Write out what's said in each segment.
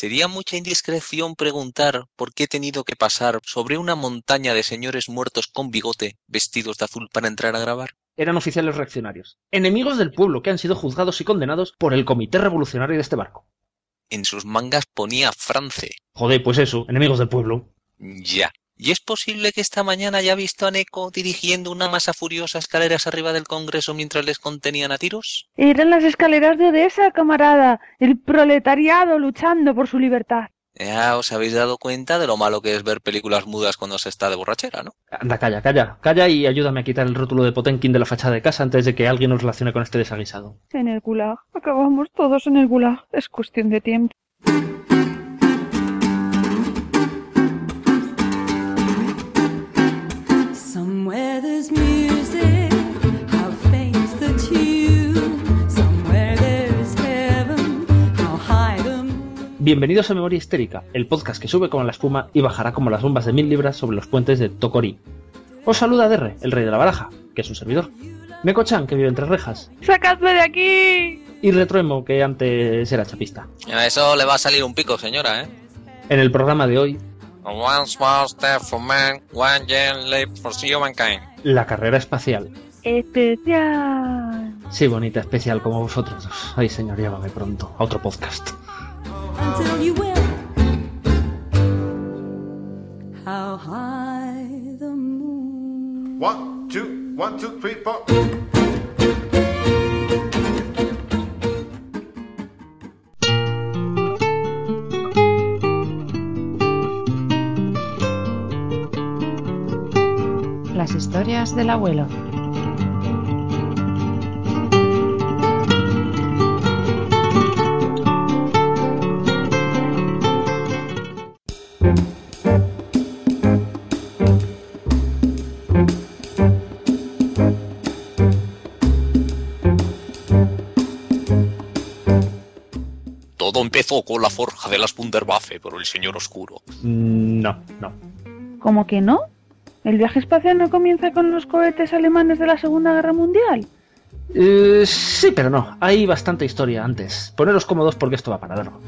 Sería mucha indiscreción preguntar por qué he tenido que pasar sobre una montaña de señores muertos con bigote vestidos de azul para entrar a grabar. Eran oficiales reaccionarios, enemigos del pueblo que han sido juzgados y condenados por el Comité Revolucionario de este barco. En sus mangas ponía France. Joder, pues eso, enemigos del pueblo. Ya. ¿Y es posible que esta mañana haya visto a Neko dirigiendo una masa furiosa escaleras arriba del Congreso mientras les contenían a tiros? Eran las escaleras de Odessa, camarada. El proletariado luchando por su libertad. Ya os habéis dado cuenta de lo malo que es ver películas mudas cuando se está de borrachera, ¿no? Anda, calla, calla, calla y ayúdame a quitar el rótulo de Potenkin de la fachada de casa antes de que alguien nos relacione con este desaguisado. En el gulag. Acabamos todos en el gulag. Es cuestión de tiempo. Bienvenidos a Memoria Histérica, el podcast que sube como la espuma y bajará como las bombas de mil libras sobre los puentes de Tokori. Os saluda Derre, el rey de la baraja, que es un servidor. Meko-chan, que vive entre rejas. ¡Sacadme de aquí! Y Retruemo, que antes era chapista. A eso le va a salir un pico, señora, ¿eh? En el programa de hoy, One small step for man, one giant leap for humankind. la carrera espacial. Especial. Sí, bonita, especial como vosotros dos. Ay, señor, llámame pronto a otro podcast. Until you will. How high the moon. One, two, one, two, three, four. Las historias del abuelo. Todo empezó con la forja de las Wunderwaffe por el señor oscuro. Mm, No, no. ¿Cómo que no? ¿El viaje espacial no comienza con los cohetes alemanes de la Segunda Guerra Mundial? Eh, sí, pero no. Hay bastante historia antes. Poneros cómodos porque esto va para largo.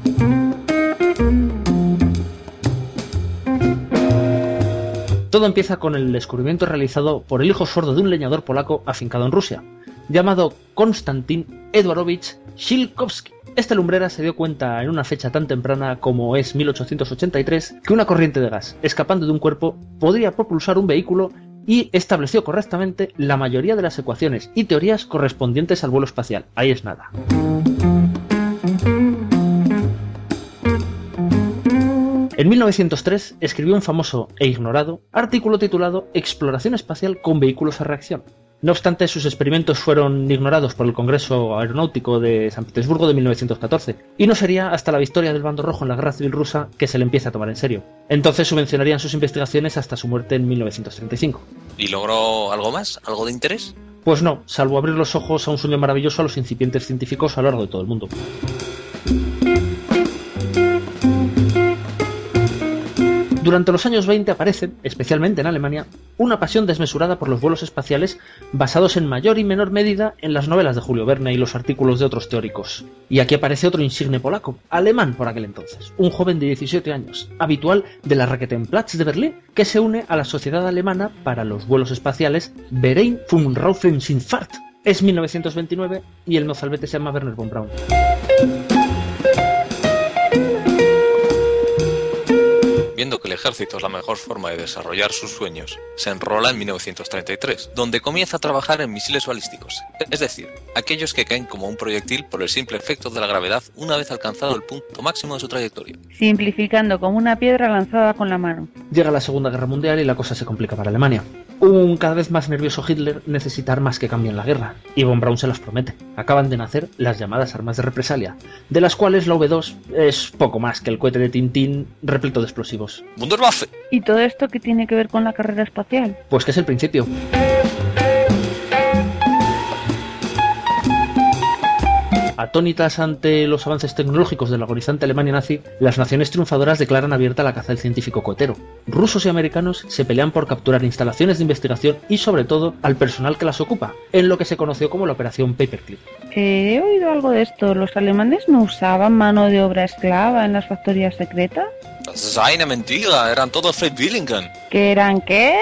Todo empieza con el descubrimiento realizado por el hijo sordo de un leñador polaco afincado en Rusia, llamado Konstantin Edwarovich Shilkowski. Este lumbrera se dio cuenta en una fecha tan temprana como es 1883 que una corriente de gas escapando de un cuerpo podría propulsar un vehículo y estableció correctamente la mayoría de las ecuaciones y teorías correspondientes al vuelo espacial. Ahí es nada. En 1903 escribió un famoso e ignorado artículo titulado Exploración espacial con vehículos a reacción. No obstante, sus experimentos fueron ignorados por el Congreso Aeronáutico de San Petersburgo de 1914, y no sería hasta la victoria del bando rojo en la Guerra Civil Rusa que se le empieza a tomar en serio. Entonces subvencionarían sus investigaciones hasta su muerte en 1935. ¿Y logró algo más? ¿Algo de interés? Pues no, salvo abrir los ojos a un sueño maravilloso a los incipientes científicos a lo largo de todo el mundo. Durante los años 20 aparece, especialmente en Alemania, una pasión desmesurada por los vuelos espaciales basados en mayor y menor medida en las novelas de Julio Verne y los artículos de otros teóricos. Y aquí aparece otro insigne polaco, alemán por aquel entonces, un joven de 17 años, habitual de la Raketenplatz de Berlín, que se une a la Sociedad Alemana para los Vuelos Espaciales Verein vom Raumfahrtschifffahrt. Es 1929 y el mozalbete se llama Werner von Braun. Viendo que el ejército es la mejor forma de desarrollar sus sueños, se enrola en 1933, donde comienza a trabajar en misiles balísticos, es decir, aquellos que caen como un proyectil por el simple efecto de la gravedad una vez alcanzado el punto máximo de su trayectoria. Simplificando como una piedra lanzada con la mano. Llega la Segunda Guerra Mundial y la cosa se complica para Alemania. Un cada vez más nervioso Hitler necesita armas que cambien la guerra, y von Braun se las promete. Acaban de nacer las llamadas armas de represalia, de las cuales la V2 es poco más que el cohete de Tintín repleto de explosivos. ¿Y todo esto qué tiene que ver con la carrera espacial? Pues que es el principio. Atónitas ante los avances tecnológicos de la agonizante Alemania nazi, las naciones triunfadoras declaran abierta la caza del científico cohetero. Rusos y americanos se pelean por capturar instalaciones de investigación y sobre todo al personal que las ocupa, en lo que se conoció como la Operación Paperclip. Eh, he oído algo de esto. ¿Los alemanes no usaban mano de obra esclava en las factorías secretas? Das ist eine mentira, eran todos Freiwilligen. ¿Que eran qué?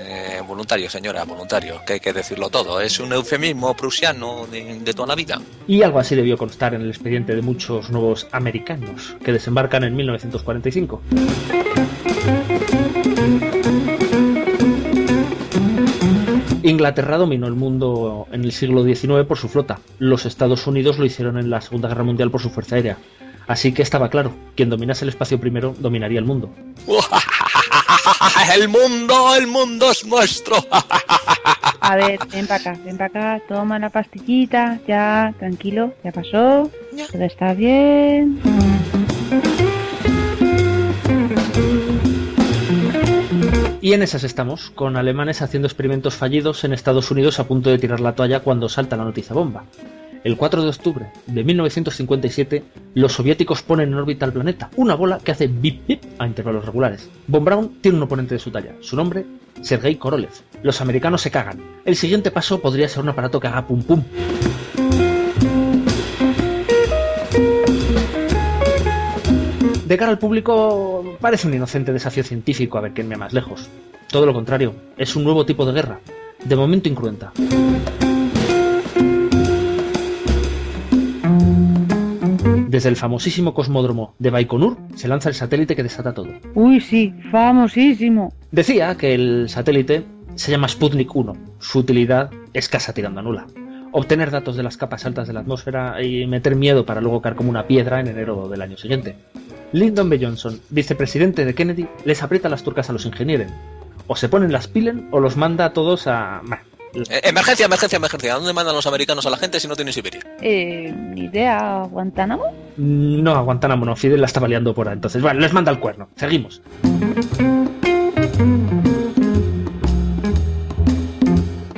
Eh, voluntario, señora, voluntario, que hay que decirlo todo. Es un eufemismo prusiano de, de toda la vida. Y algo así debió constar en el expediente de muchos nuevos americanos que desembarcan en 1945. Inglaterra dominó el mundo en el siglo XIX por su flota. Los Estados Unidos lo hicieron en la Segunda Guerra Mundial por su fuerza aérea. Así que estaba claro, quien dominase el espacio primero dominaría el mundo. el mundo, el mundo es nuestro. A ver, ven para acá, ven para acá, toma la pastillita, ya, tranquilo, ya pasó, todo está bien. Y en esas estamos, con alemanes haciendo experimentos fallidos en Estados Unidos a punto de tirar la toalla cuando salta la noticia bomba. El 4 de octubre de 1957, los soviéticos ponen en órbita al planeta, una bola que hace bip bip a intervalos regulares. Von Braun tiene un oponente de su talla, su nombre, Sergei Korolev. Los americanos se cagan. El siguiente paso podría ser un aparato que haga pum pum. De cara al público, parece un inocente desafío científico a ver quién me más lejos. Todo lo contrario, es un nuevo tipo de guerra, de momento incruenta. Desde el famosísimo cosmódromo de Baikonur se lanza el satélite que desata todo. Uy, sí, famosísimo. Decía que el satélite se llama Sputnik 1. Su utilidad escasa tirando a nula. Obtener datos de las capas altas de la atmósfera y meter miedo para luego caer como una piedra en enero del año siguiente. Lyndon B. Johnson, vicepresidente de Kennedy, les aprieta las turcas a los ingenieros. O se ponen las pilen o los manda a todos a... bah, emergencia, emergencia, emergencia. ¿A dónde mandan los americanos a la gente si no tienen Siberia? Eh, ni idea, Guantánamo. No, a Guantánamo no, Fidel la estaba liando por ahí. Entonces, bueno, les manda el cuerno. Seguimos.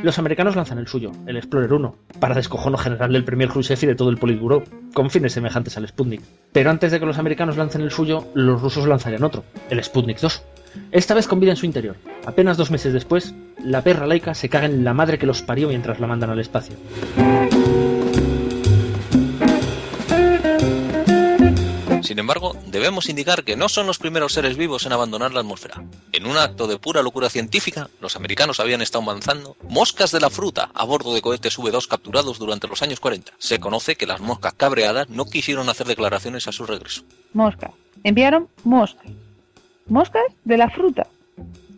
Los americanos lanzan el suyo, el Explorer 1, para descojono general del Premier Khrushchev y de todo el Politburo, con fines semejantes al Sputnik. Pero antes de que los americanos lancen el suyo, los rusos lanzarían otro, el Sputnik 2. Esta vez con vida en su interior. Apenas dos meses después, la perra laica se caga en la madre que los parió mientras la mandan al espacio. Sin embargo, debemos indicar que no son los primeros seres vivos en abandonar la atmósfera. En un acto de pura locura científica, los americanos habían estado lanzando moscas de la fruta a bordo de cohetes V2 capturados durante los años 40. Se conoce que las moscas cabreadas no quisieron hacer declaraciones a su regreso. Moscas. Enviaron moscas. Moscas de la fruta.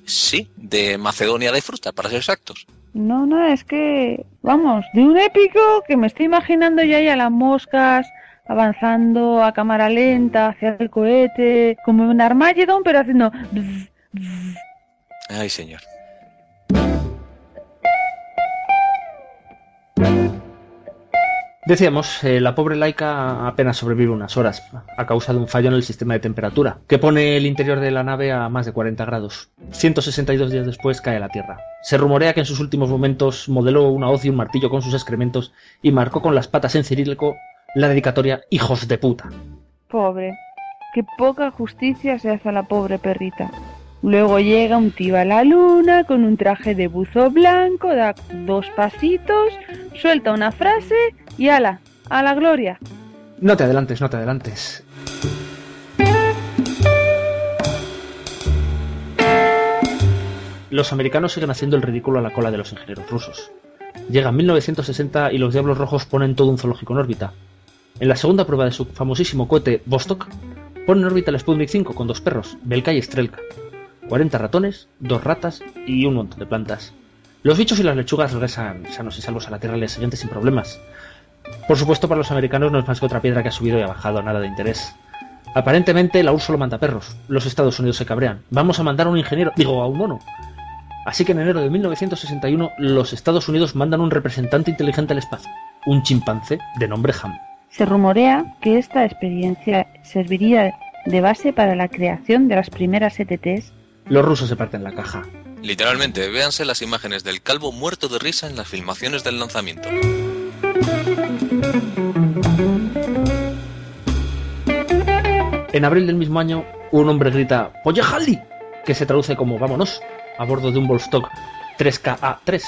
Sí, de Macedonia de fruta, para ser exactos. No, no, es que, vamos, de un épico que me estoy imaginando ya ya las moscas avanzando a cámara lenta hacia el cohete, como un Armageddon, pero haciendo... bzz, bzz. Ay, señor. Decíamos, eh, la pobre laica apenas sobrevive unas horas a causa de un fallo en el sistema de temperatura, que pone el interior de la nave a más de 40 grados. 162 días después cae a la Tierra. Se rumorea que en sus últimos momentos modeló una hoz y un martillo con sus excrementos y marcó con las patas en cirílico la dedicatoria Hijos de puta. Pobre. Qué poca justicia se hace a la pobre perrita. Luego llega un tío a la luna con un traje de buzo blanco, da dos pasitos, suelta una frase y ala, a la gloria. No te adelantes, no te adelantes. Los americanos siguen haciendo el ridículo a la cola de los ingenieros rusos. Llega 1960 y los Diablos Rojos ponen todo un zoológico en órbita. En la segunda prueba de su famosísimo cohete Vostok, ponen en órbita el Sputnik 5 con dos perros, Belka y Strelka. 40 ratones, dos ratas y un montón de plantas. Los bichos y las lechugas regresan sanos y salvos a la Tierra al día siguiente sin problemas. Por supuesto, para los americanos no es más que otra piedra que ha subido y ha bajado, nada de interés. Aparentemente, la URSS solo manda perros. Los Estados Unidos se cabrean. Vamos a mandar a un ingeniero, digo, a un mono. Así que en enero de 1961, los Estados Unidos mandan un representante inteligente al espacio, un chimpancé de nombre Ham. Se rumorea que esta experiencia serviría de base para la creación de las primeras ETTs. Los rusos se parten la caja. Literalmente, véanse las imágenes del calvo muerto de risa en las filmaciones del lanzamiento. En abril del mismo año, un hombre grita ¡Pollejali! que se traduce como vámonos, a bordo de un Volstock 3KA3,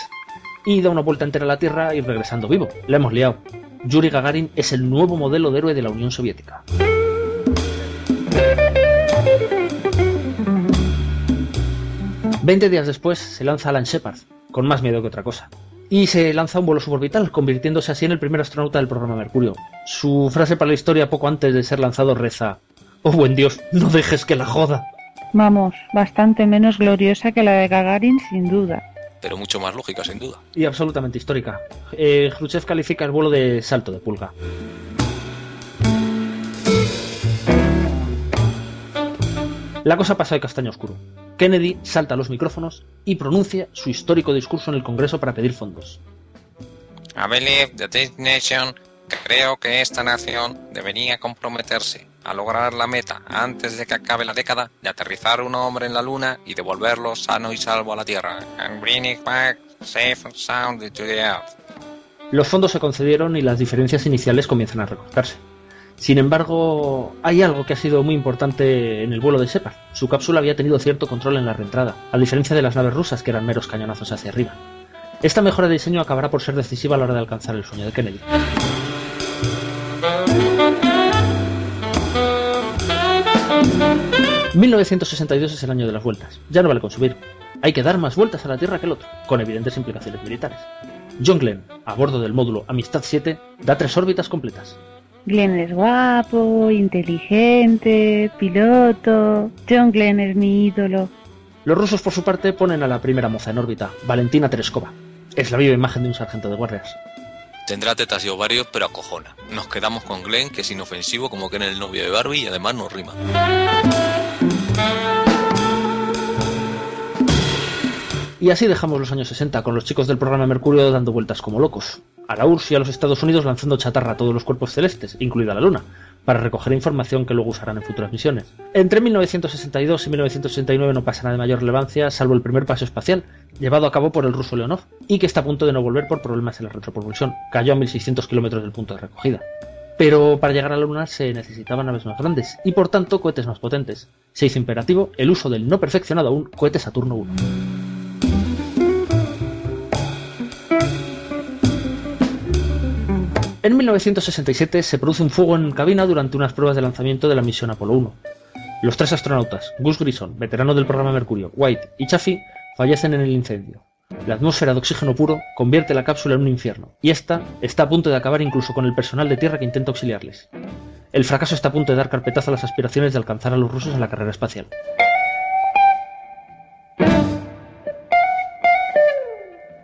y da una vuelta entera a la Tierra y regresando vivo. La hemos liado. Yuri Gagarin es el nuevo modelo de héroe de la Unión Soviética. Veinte días después se lanza Alan Shepard, con más miedo que otra cosa. Y se lanza un vuelo suborbital, convirtiéndose así en el primer astronauta del programa Mercurio. Su frase para la historia poco antes de ser lanzado reza: Oh buen Dios, no dejes que la joda. Vamos, bastante menos gloriosa que la de Gagarin, sin duda. Pero mucho más lógica, sin duda. Y absolutamente histórica. Eh, Khrushchev califica el vuelo de salto de pulga. La cosa pasa de castaño oscuro. Kennedy salta a los micrófonos y pronuncia su histórico discurso en el Congreso para pedir fondos. I believe that this nation, creo que esta nación debería comprometerse a lograr la meta antes de que acabe la década de aterrizar un hombre en la luna y devolverlo sano y salvo a la Tierra. And bring it back safe and sound to the earth. Los fondos se concedieron y las diferencias iniciales comienzan a recortarse. Sin embargo, hay algo que ha sido muy importante en el vuelo de Shepard. Su cápsula había tenido cierto control en la reentrada, a diferencia de las naves rusas que eran meros cañonazos hacia arriba. Esta mejora de diseño acabará por ser decisiva a la hora de alcanzar el sueño de Kennedy. ...1962 es el año de las vueltas. Ya no vale con subir. Hay que dar más vueltas a la Tierra que el otro, con evidentes implicaciones militares. John Glenn, a bordo del módulo Amistad 7, da tres órbitas completas. Glenn es guapo, inteligente, piloto. John Glenn es mi ídolo. Los rusos, por su parte, ponen a la primera moza en órbita, Valentina Tereskova. Es la viva imagen de un sargento de guardias. Tendrá tetas y ovarios, pero acojona. Nos quedamos con Glenn, que es inofensivo como que en el novio de Barbie y además nos rima. Y así dejamos los años 60, con los chicos del programa Mercurio dando vueltas como locos. A la URSS y a los Estados Unidos lanzando chatarra a todos los cuerpos celestes, incluida la Luna, para recoger información que luego usarán en futuras misiones. Entre 1962 y 1969 no pasa nada de mayor relevancia, salvo el primer paso espacial, llevado a cabo por el ruso Leonov, y que está a punto de no volver por problemas en la retropropulsión. Cayó a 1600 kilómetros del punto de recogida. Pero para llegar a la Luna se necesitaban naves más grandes y por tanto cohetes más potentes. Se hizo imperativo el uso del no perfeccionado aún cohete Saturno 1. En 1967 se produce un fuego en cabina durante unas pruebas de lanzamiento de la misión Apolo 1. Los tres astronautas, Gus Grissom, veterano del programa Mercurio, White y Chaffee, fallecen en el incendio. La atmósfera de oxígeno puro convierte la cápsula en un infierno, y esta está a punto de acabar incluso con el personal de tierra que intenta auxiliarles. El fracaso está a punto de dar carpetazo a las aspiraciones de alcanzar a los rusos en la carrera espacial.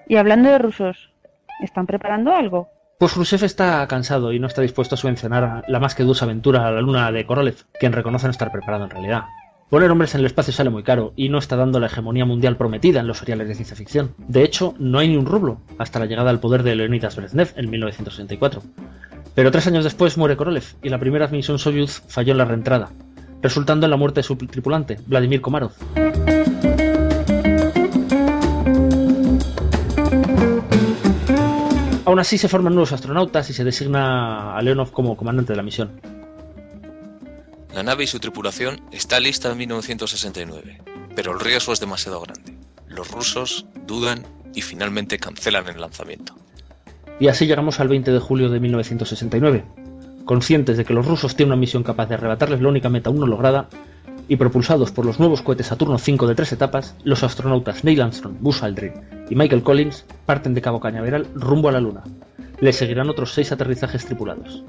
Y hablando de rusos, ¿están preparando algo? Pues Khrushchev está cansado y no está dispuesto a subvencionar la más que dulce aventura a la luna de Korolev, quien reconoce no estar preparado en realidad. Poner hombres en el espacio sale muy caro y no está dando la hegemonía mundial prometida en los seriales de ciencia ficción. De hecho, no hay ni un rublo hasta la llegada al poder de Leonidas Brezhnev en 1964. Pero tres años después muere Korolev y la primera misión Soyuz falló en la reentrada, resultando en la muerte de su tripulante, Vladimir Komarov. Aún así se forman nuevos astronautas y se designa a Leonov como comandante de la misión. La nave y su tripulación está lista en 1969, pero el riesgo es demasiado grande. Los rusos dudan y finalmente cancelan el lanzamiento. Y así llegamos al 20 de julio de 1969. Conscientes de que los rusos tienen una misión capaz de arrebatarles la única meta aún no lograda, y propulsados por los nuevos cohetes Saturno V de tres etapas, los astronautas Neil Armstrong, Buzz Aldrin y Michael Collins parten de Cabo Cañaveral rumbo a la Luna. Les seguirán otros seis aterrizajes tripulados.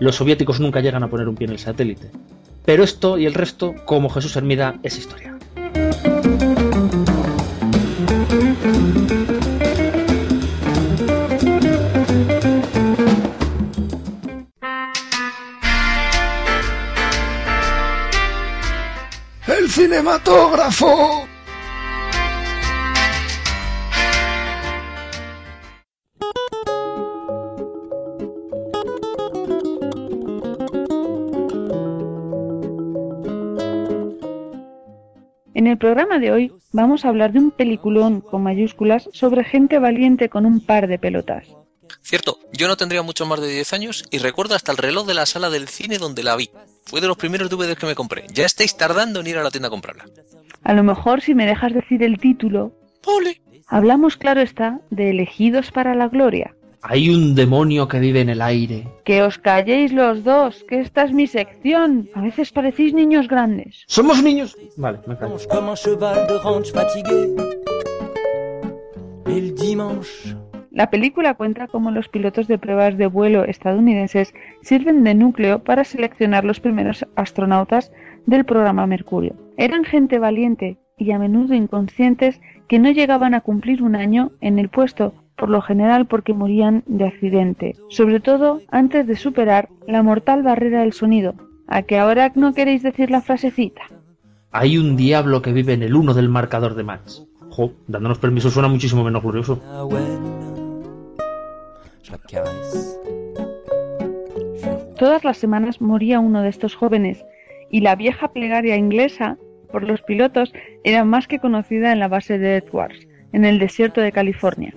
Los soviéticos nunca llegan a poner un pie en el satélite. Pero esto y el resto, como Jesús Hermida, es historia. Cinematógrafo! En el programa de hoy vamos a hablar de un peliculón con mayúsculas sobre gente valiente con un par de pelotas. Cierto, yo no tendría mucho más de 10 años y recuerdo hasta el reloj de la sala del cine donde la vi. Fue de los primeros DVDs que me compré. Ya estáis tardando en ir a la tienda a comprarla. A lo mejor si me dejas decir el título, ¡Ole! hablamos claro está de elegidos para la gloria. Hay un demonio que vive en el aire. Que os calléis los dos, que esta es mi sección. A veces parecéis niños grandes. ¡Somos niños! Vale, me callo. La película cuenta cómo los pilotos de pruebas de vuelo estadounidenses sirven de núcleo para seleccionar los primeros astronautas del programa Mercurio. Eran gente valiente y a menudo inconscientes que no llegaban a cumplir un año en el puesto, por lo general porque morían de accidente, sobre todo antes de superar la mortal barrera del sonido. ¿A que ahora no queréis decir la frasecita? Hay un diablo que vive en el uno del marcador de Max. Jo, dándonos permiso suena muchísimo menos glorioso. Todas las semanas moría uno de estos jóvenes, y la vieja plegaria inglesa por los pilotos era más que conocida en la base de Edwards, en el desierto de California.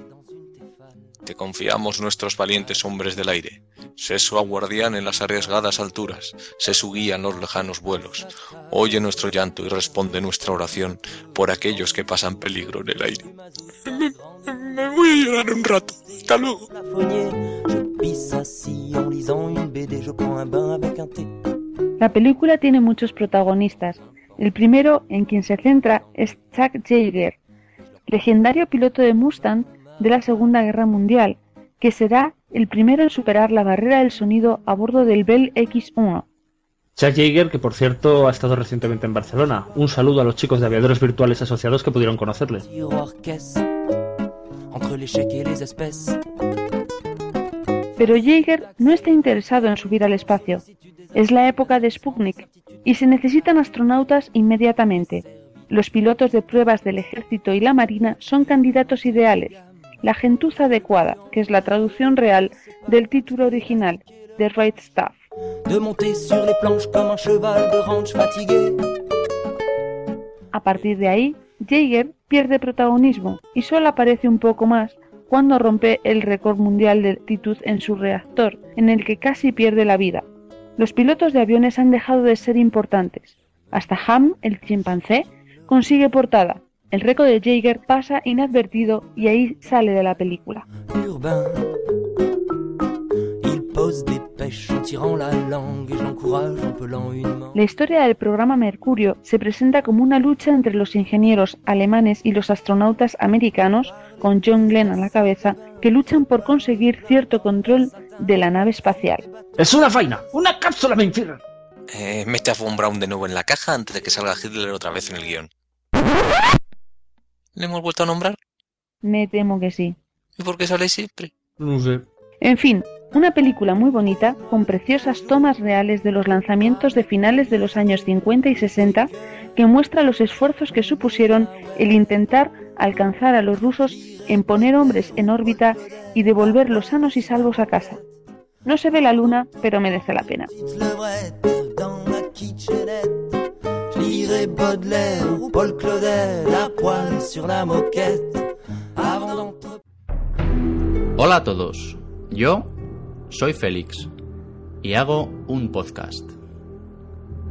Te confiamos nuestros valientes hombres del aire. Sé su guardián en las arriesgadas alturas, sé su guía en los lejanos vuelos. Oye nuestro llanto y responde nuestra oración por aquellos que pasan peligro en el aire. Me voy a llorar un rato. Hasta luego. La película tiene muchos protagonistas. El primero en quien se centra es Chuck Yeager, legendario piloto de Mustang de la Segunda Guerra Mundial, que será el primero en superar la barrera del sonido a bordo del Bell X-1. Chuck Yeager, que por cierto ha estado recientemente en Barcelona. Un saludo a los chicos de aviadores virtuales asociados que pudieron conocerle. Tiroir caisse, entre les chèques et les espèces. Pero Yeager no está interesado en subir al espacio. Es la época de Sputnik y se necesitan astronautas inmediatamente. Los pilotos de pruebas del ejército y la marina son candidatos ideales. La gentuza adecuada, que es la traducción real del título original, The Right Stuff. De monter sur les planches comme un cheval de ranch fatigué. A partir de ahí, Jaeger pierde protagonismo y solo aparece un poco más cuando rompe el récord mundial de altitud en su reactor, en el que casi pierde la vida. Los pilotos de aviones han dejado de ser importantes. Hasta Ham, el chimpancé, consigue portada. El récord de Jaeger pasa inadvertido y ahí sale de la película. La historia del programa Mercurio se presenta como una lucha entre los ingenieros alemanes y los astronautas americanos, con John Glenn a la cabeza, que luchan por conseguir cierto control de la nave espacial. ¡Es una faina! ¡Una cápsula me infierno! Eh, mete a Von Braun de nuevo en la caja antes de que salga Hitler otra vez en el guion. ¿Le hemos vuelto a nombrar? Me temo que sí. ¿Y por qué sale siempre? No sé. En fin, una película muy bonita, con preciosas tomas reales de los lanzamientos de finales de los años 50 y 60, que muestra los esfuerzos que supusieron el intentar alcanzar a los rusos en poner hombres en órbita y devolverlos sanos y salvos a casa. No se ve la luna, pero merece la pena. Hola a todos, yo soy Félix y hago un podcast.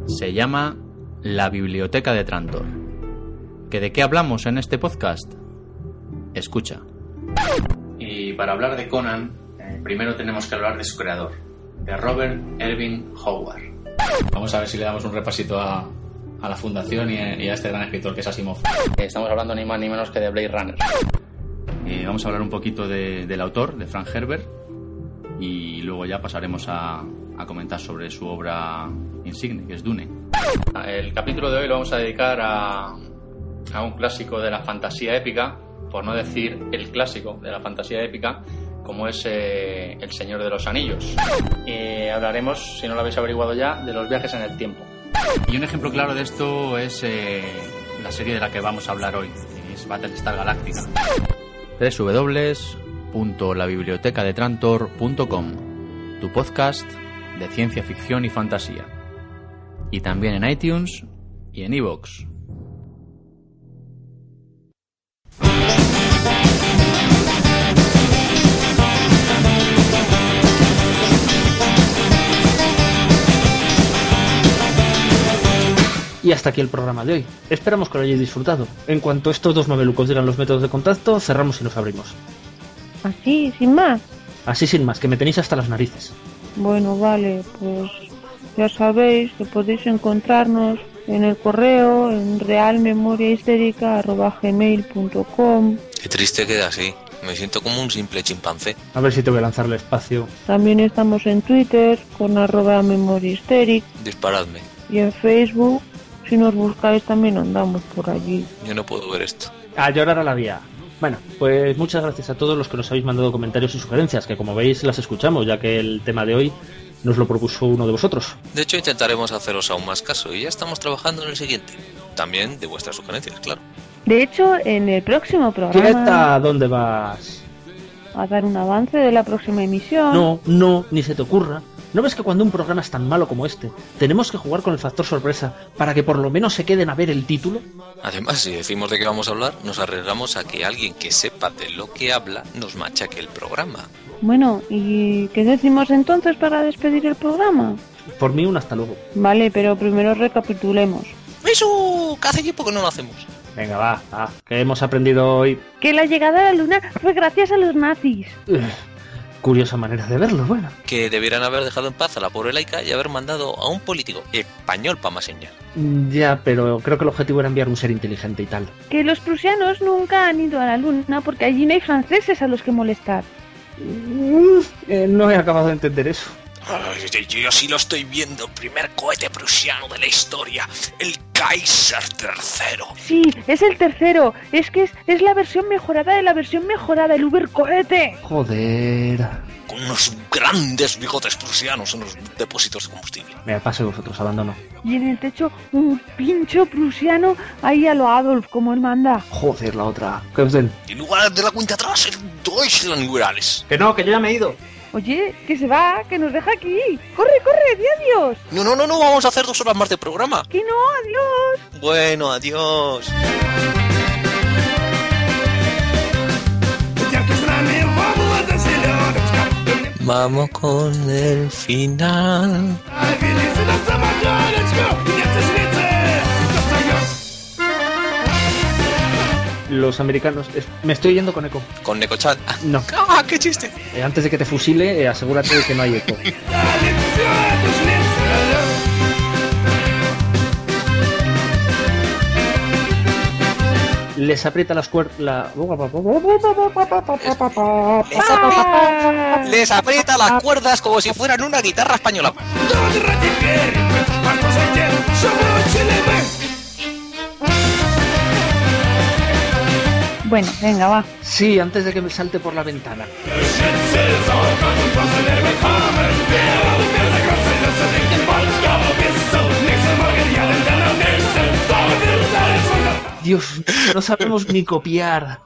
Se llama La Biblioteca de Trantor. ¿Que ¿De qué hablamos en este podcast? Escucha. Y para hablar de Conan, eh, primero tenemos que hablar de su creador, de Robert Erving Howard. Vamos a ver si le damos un repasito a, a la fundación y, y a este gran escritor que es Asimov. Estamos hablando ni más ni menos que de Blade Runner. Eh, vamos a hablar un poquito de- del autor, de Frank Herbert, y luego ya pasaremos a, a comentar sobre su obra insigne, que es Dune. El capítulo de hoy lo vamos a dedicar a, a un clásico de la fantasía épica, por no decir el clásico de la fantasía épica, como es eh, El Señor de los Anillos. Eh, hablaremos, si no lo habéis averiguado ya, de los viajes en el tiempo. Y un ejemplo claro de esto es eh, la serie de la que vamos a hablar hoy, que es Battlestar Galactica www.labibliotecadetrantor.com, tu podcast de ciencia ficción y fantasía. Y también en iTunes y en iVoox. Y hasta aquí el programa de hoy. Esperamos que lo hayáis disfrutado. En cuanto estos dos mamelucos digan los métodos de contacto, cerramos y nos abrimos. Así, sin más. Así sin más, que me tenéis hasta las narices. Bueno, vale, pues ya sabéis que podéis encontrarnos en el correo en realmemoriahistérica.gmail.com Qué triste queda así. Me siento como un simple chimpancé. A ver si te voy a lanzar el espacio. También estamos en Twitter con arroba Disparadme. y en Facebook. Si nos buscáis también andamos por allí. Yo no puedo ver esto. A llorar a la vía. Bueno, pues muchas gracias a todos los que nos habéis mandado comentarios y sugerencias, que como veis las escuchamos, ya que el tema de hoy nos lo propuso uno de vosotros. De hecho, intentaremos haceros aún más caso y ya estamos trabajando en el siguiente. También de vuestras sugerencias, claro. De hecho, en el próximo programa Quieta, ¿dónde vas? a dar un avance de la próxima emisión. No, no, ni se te ocurra. ¿No ves que cuando un programa es tan malo como este, tenemos que jugar con el factor sorpresa para que por lo menos se queden a ver el título? Además, si decimos de qué vamos a hablar, nos arriesgamos a que alguien que sepa de lo que habla nos machaque el programa. Bueno, ¿y qué decimos entonces para despedir el programa? Por mí, un hasta luego. Vale, pero primero recapitulemos. ¡Eso! ¿Qué hace tiempo que no lo hacemos? Venga, va, va. ¿Qué hemos aprendido hoy? Que la llegada a la luna fue gracias a los nazis. Curiosa manera de verlo, bueno. Que debieran haber dejado en paz a la pobre laica y haber mandado a un político español para más señal. Ya, pero creo que el objetivo era enviar un ser inteligente y tal. Que los prusianos nunca han ido a la luna porque allí no hay franceses a los que molestar. Eh, no he acabado de entender eso. Ay, yo sí lo estoy viendo. Primer cohete prusiano de la historia. El Kaiser III. Sí, es el tercero. Es que es, es la versión mejorada de la versión mejorada, el Uber cohete. Joder. Con unos grandes bigotes prusianos en los depósitos de combustible. Me paso vosotros, abandono. Y en el techo un pincho prusiano ahí a lo Adolf, como él manda. Joder, la otra. ¿Qué os den? En lugar de la cuenta atrás, el Deutschland Urales. Que no, que yo ya me he ido. Oye, que se va, que nos deja aquí. Corre, corre, di adiós. No, no, no, no, vamos a hacer dos horas más de programa. Que no, adiós. Bueno, adiós. Vamos con el final. Los americanos. es- Me estoy yendo con eco. Con Necochan. No. ¡Ah, qué chiste! Eh, antes de que te fusile, eh, asegúrate de que no hay eco. Les aprieta las cuerdas. La... Les aprieta las cuerdas como si fueran una guitarra española. Bueno, venga, va. Sí, antes de que me salte por la ventana. Dios, no sabemos ni copiar.